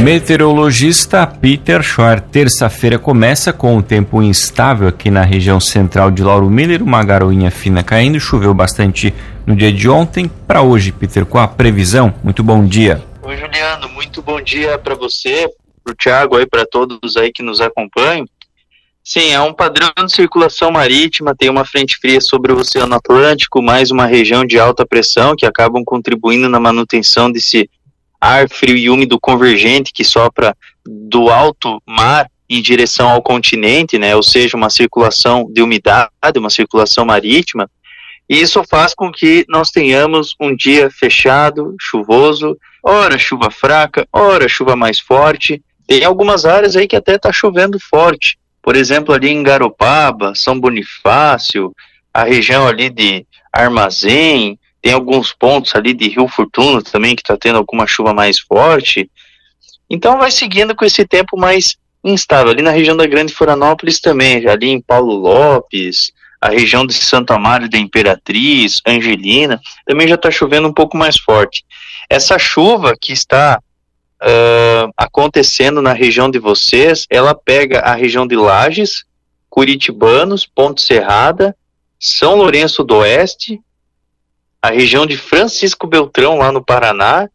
Meteorologista Peter Schor. Terça-feira começa com o tempo instável aqui na região central de Lauro Miller. Uma garoinha fina caindo. Choveu bastante no dia de ontem. Para hoje, Peter, com a previsão? Muito bom dia. Oi, Juliano. Muito bom dia para você, para o Thiago aí, para todos aí que nos acompanham. Sim, é um padrão de circulação marítima, tem uma frente fria sobre o Oceano Atlântico, mais uma região de alta pressão que acabam contribuindo na manutenção desse ar frio e úmido convergente que sopra do alto mar em direção ao continente, né? Ou seja, uma circulação de umidade, uma circulação marítima. E isso faz com que nós tenhamos um dia fechado, chuvoso, ora chuva fraca, ora chuva mais forte, tem algumas áreas aí que até está chovendo forte. Por exemplo, ali em Garopaba, São Bonifácio, a região ali de Armazém, tem alguns pontos ali de Rio Fortuna também que está tendo alguma chuva mais forte. Então vai seguindo com esse tempo mais instável. Ali na região da Grande Florianópolis também, ali em Paulo Lopes, a região de Santo Amaro da Imperatriz, Angelina, também já está chovendo um pouco mais forte. Essa chuva que está uh, acontecendo na região de vocês, ela pega a região de Lages, Curitibanos, Ponte Serrada, São Lourenço do Oeste, a região de Francisco Beltrão, lá no Paraná,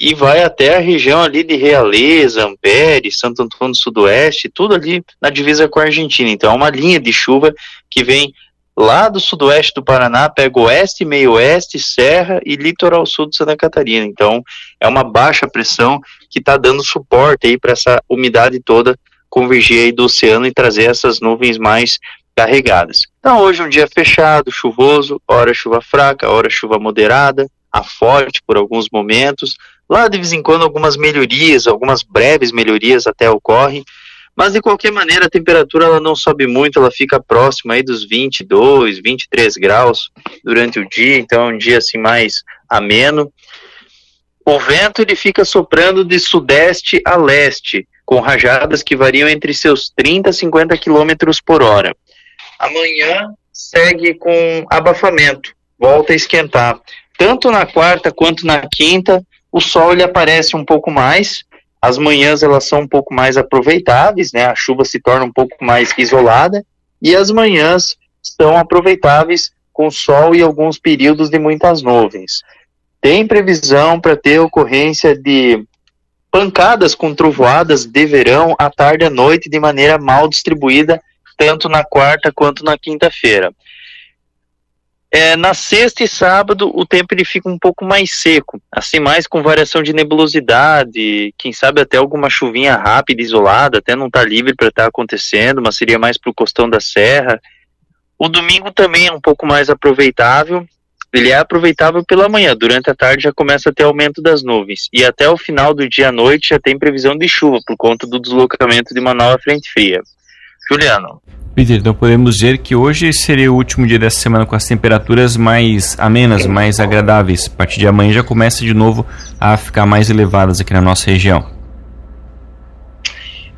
e vai até a região ali de Realeza, Ampere, Santo Antônio do Sudoeste, tudo ali na divisa com a Argentina. Então é uma linha de chuva que vem lá do sudoeste do Paraná, pega oeste, meio oeste, serra e litoral sul de Santa Catarina. Então, é uma baixa pressão que está dando suporte aí para essa umidade toda convergir aí do oceano e trazer essas nuvens mais carregadas. Então, hoje um dia fechado, chuvoso, hora chuva fraca, hora chuva moderada, a forte por alguns momentos. Lá, de vez em quando, algumas melhorias, algumas breves melhorias até ocorrem, mas de qualquer maneira, a temperatura ela não sobe muito, ela fica próxima aí dos 22, 23 graus durante o dia, então é um dia assim mais ameno. O vento ele fica soprando de sudeste a leste, com rajadas que variam entre seus 30 e 50 quilômetros por hora. Amanhã segue com abafamento, volta a esquentar. Tanto na quarta quanto na quinta, o sol ele aparece um pouco mais, as manhãs elas são um pouco mais aproveitáveis, né? A chuva se torna um pouco mais isolada e as manhãs são aproveitáveis com sol e alguns períodos de muitas nuvens. Tem previsão para ter ocorrência de pancadas com trovoadas de verão à tarde e à noite de maneira mal distribuída, tanto na quarta quanto na quinta-feira. É, na sexta e sábado o tempo ele fica um pouco mais seco, assim mais com variação de nebulosidade, quem sabe até alguma chuvinha rápida, isolada, até não está livre para estar tá acontecendo, mas seria mais para o costão da serra. O domingo também é um pouco mais aproveitável, ele é aproveitável pela manhã, durante a tarde já começa a ter aumento das nuvens, e até o final do dia à noite já tem previsão de chuva, por conta do deslocamento de uma nova frente fria. Juliano. Peter, então podemos dizer que hoje seria o último dia dessa semana com as temperaturas mais amenas, mais agradáveis. A partir de amanhã já começa de novo a ficar mais elevadas aqui na nossa região.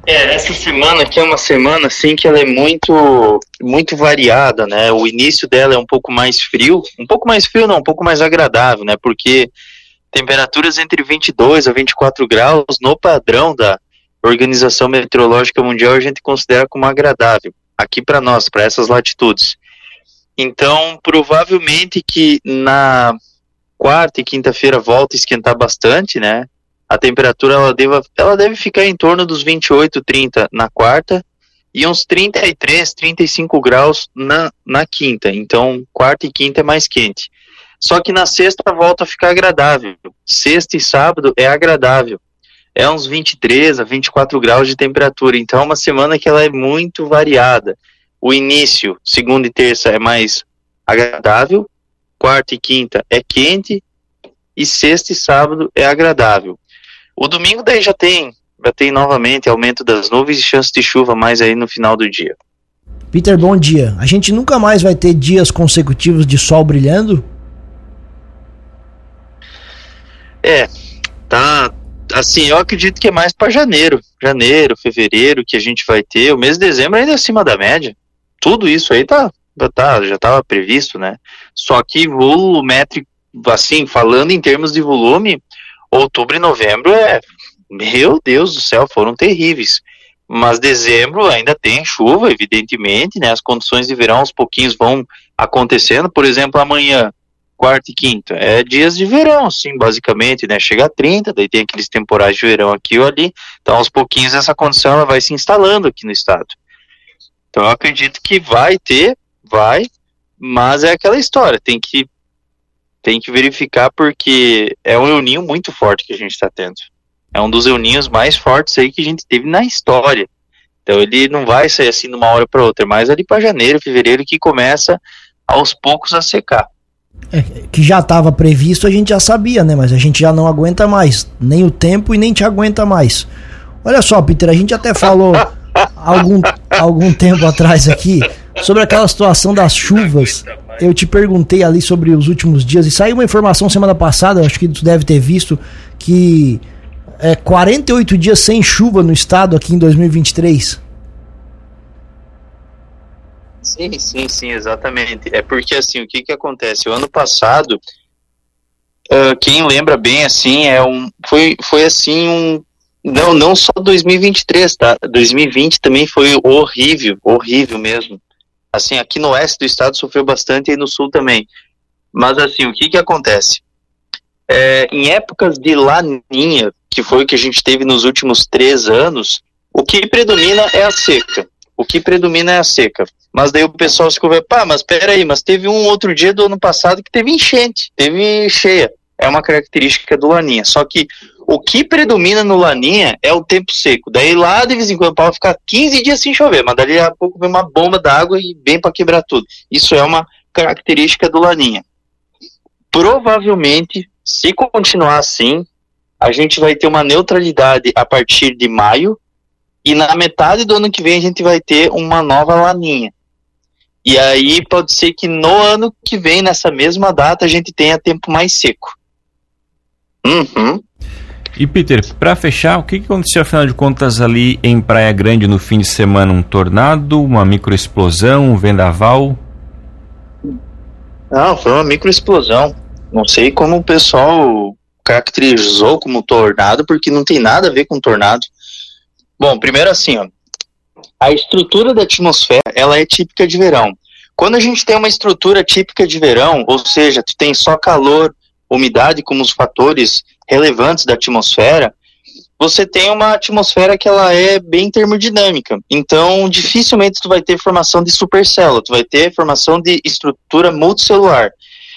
É, essa semana aqui é uma semana assim que ela é muito muito variada, né? O início dela é um pouco mais frio, um pouco mais frio não, um pouco mais agradável, né? Porque temperaturas entre 22 a 24 graus no padrão da Organização Meteorológica Mundial a gente considera como agradável aqui para nós, para essas latitudes. Então, provavelmente que na quarta e quinta-feira volta a esquentar bastante, né? A temperatura ela deve, ela deve ficar em torno dos 28, 30 na quarta e uns 33, 35 graus na, na quinta. Então, quarta e quinta é mais quente. Só que na sexta volta a ficar agradável. Sexta e sábado é agradável é uns 23 a 24 graus de temperatura. Então é uma semana que ela é muito variada. O início, segunda e terça, é mais agradável, quarta e quinta é quente, e sexta e sábado é agradável. O domingo daí já tem, já tem novamente aumento das nuvens e chance de chuva mais aí no final do dia. Peter, bom dia. A gente nunca mais vai ter dias consecutivos de sol brilhando? É, tá. Assim, eu acredito que é mais para janeiro. Janeiro, fevereiro, que a gente vai ter. O mês de dezembro ainda é acima da média. Tudo isso aí tá, tá já estava previsto, né? Só que volumétrico, assim, falando em termos de volume, outubro e novembro é. Meu Deus do céu, foram terríveis. Mas dezembro ainda tem chuva, evidentemente, né? As condições de verão aos pouquinhos vão acontecendo. Por exemplo, amanhã quarta e quinta. É dias de verão, sim, basicamente, né? Chega a 30, daí tem aqueles temporais de verão aqui ou ali. Então, aos pouquinhos, essa condição ela vai se instalando aqui no estado. Então, eu acredito que vai ter, vai, mas é aquela história, tem que tem que verificar porque é um euninho muito forte que a gente está tendo. É um dos euninhos mais fortes aí que a gente teve na história. Então ele não vai sair assim de uma hora para outra, mas ali para janeiro, fevereiro que começa aos poucos a secar. É, que já estava previsto, a gente já sabia, né? Mas a gente já não aguenta mais. Nem o tempo e nem te aguenta mais. Olha só, Peter, a gente até falou algum, algum tempo atrás aqui sobre aquela situação das chuvas. Eu te perguntei ali sobre os últimos dias e saiu uma informação semana passada, acho que tu deve ter visto, que é 48 dias sem chuva no estado aqui em 2023. Sim, sim, sim, exatamente. É porque assim, o que que acontece? O ano passado, uh, quem lembra bem assim, é um foi foi assim um não, não só 2023, tá? 2020 também foi horrível, horrível mesmo. Assim, aqui no oeste do estado sofreu bastante e no sul também. Mas assim, o que que acontece? É, em épocas de laninha, que foi o que a gente teve nos últimos três anos, o que predomina é a seca. O que predomina é a seca. Mas daí o pessoal se conversa, pá, mas peraí, mas teve um outro dia do ano passado que teve enchente, teve cheia. É uma característica do Laninha. Só que o que predomina no Laninha é o tempo seco. Daí lá de vez em quando pode ficar 15 dias sem chover, mas dali a pouco vem uma bomba d'água e vem para quebrar tudo. Isso é uma característica do Laninha. Provavelmente, se continuar assim, a gente vai ter uma neutralidade a partir de maio e na metade do ano que vem a gente vai ter uma nova laninha. E aí pode ser que no ano que vem, nessa mesma data, a gente tenha tempo mais seco. Uhum. E Peter, para fechar, o que, aconteceu afinal de contas ali em Praia Grande no fim de semana? Um tornado, uma microexplosão, um vendaval? Não, foi uma microexplosão. Não sei como o pessoal caracterizou como tornado, porque não tem nada a ver com tornado. Bom, primeiro assim, ó, a estrutura da atmosfera, ela é típica de verão. Quando a gente tem uma estrutura típica de verão, ou seja, tu tem só calor, umidade como os fatores relevantes da atmosfera, você tem uma atmosfera que ela é bem termodinâmica. Então, dificilmente tu vai ter formação de supercélula, tu vai ter formação de estrutura multicelular.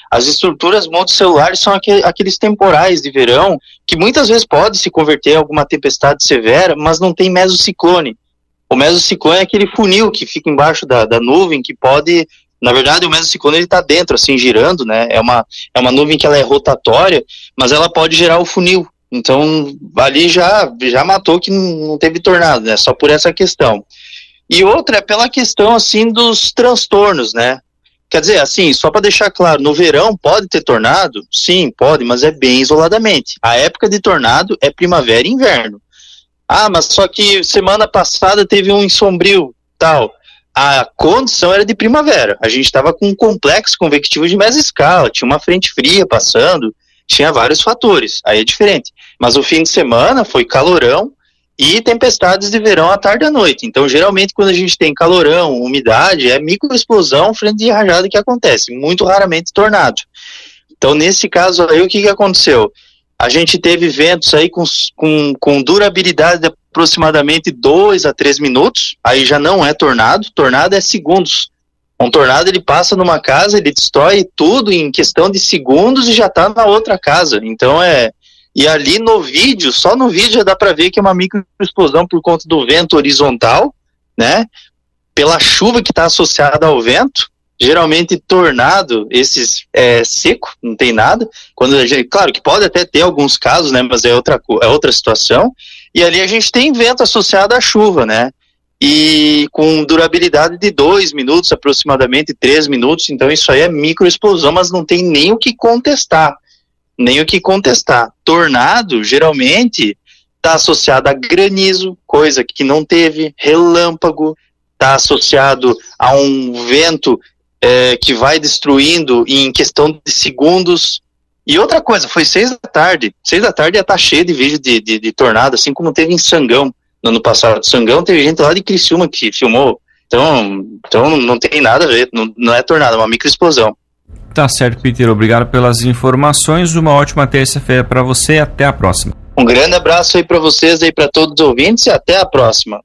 As estruturas multicelulares são aqueles temporais de verão que muitas vezes pode se converter em alguma tempestade severa, mas não tem mesociclone. O mesociclone é aquele funil que fica embaixo da, da nuvem que pode na verdade, o mesociclone está dentro, assim, girando, né? É uma, é uma nuvem que ela é rotatória, mas ela pode gerar o funil. Então, ali já, já matou que não teve tornado, né? Só por essa questão. E outra é pela questão, assim, dos transtornos, né? Quer dizer, assim, só para deixar claro, no verão pode ter tornado? Sim, pode, mas é bem isoladamente. A época de tornado é primavera e inverno. Ah, mas só que semana passada teve um em Sombrio, tal. A condição era de primavera. A gente estava com um complexo convectivo de mesa escala, tinha uma frente fria passando, tinha vários fatores. Aí é diferente. Mas o fim de semana foi calorão e tempestades de verão à tarde e à noite. Então, geralmente, quando a gente tem calorão, umidade, é microexplosão frente de rajada que acontece, muito raramente tornado. Então, nesse caso aí, o que, que aconteceu? A gente teve ventos aí com, com, com durabilidade de aproximadamente 2 a 3 minutos, aí já não é tornado, tornado é segundos. Um tornado ele passa numa casa, ele destrói tudo em questão de segundos e já está na outra casa. Então é. E ali no vídeo, só no vídeo já dá para ver que é uma microexplosão por conta do vento horizontal, né? Pela chuva que está associada ao vento geralmente tornado, esses é, seco, não tem nada. Quando gente, claro que pode até ter alguns casos, né, mas é outra, é outra situação. E ali a gente tem vento associado à chuva, né? e com durabilidade de dois minutos, aproximadamente três minutos. Então isso aí é microexplosão, mas não tem nem o que contestar, nem o que contestar. Tornado geralmente está associado a granizo, coisa que não teve, relâmpago, está associado a um vento é, que vai destruindo em questão de segundos. E outra coisa, foi seis da tarde. Seis da tarde ia estar tá cheio de vídeo de, de, de tornado, assim como teve em Sangão no ano passado. Sangão teve gente lá de Criciúma que filmou. Então, então não tem nada a ver, não, não é tornado, é uma microexplosão. Tá certo, Peter. Obrigado pelas informações. Uma ótima terça-feira para você até a próxima. Um grande abraço aí para vocês e para todos os ouvintes e até a próxima.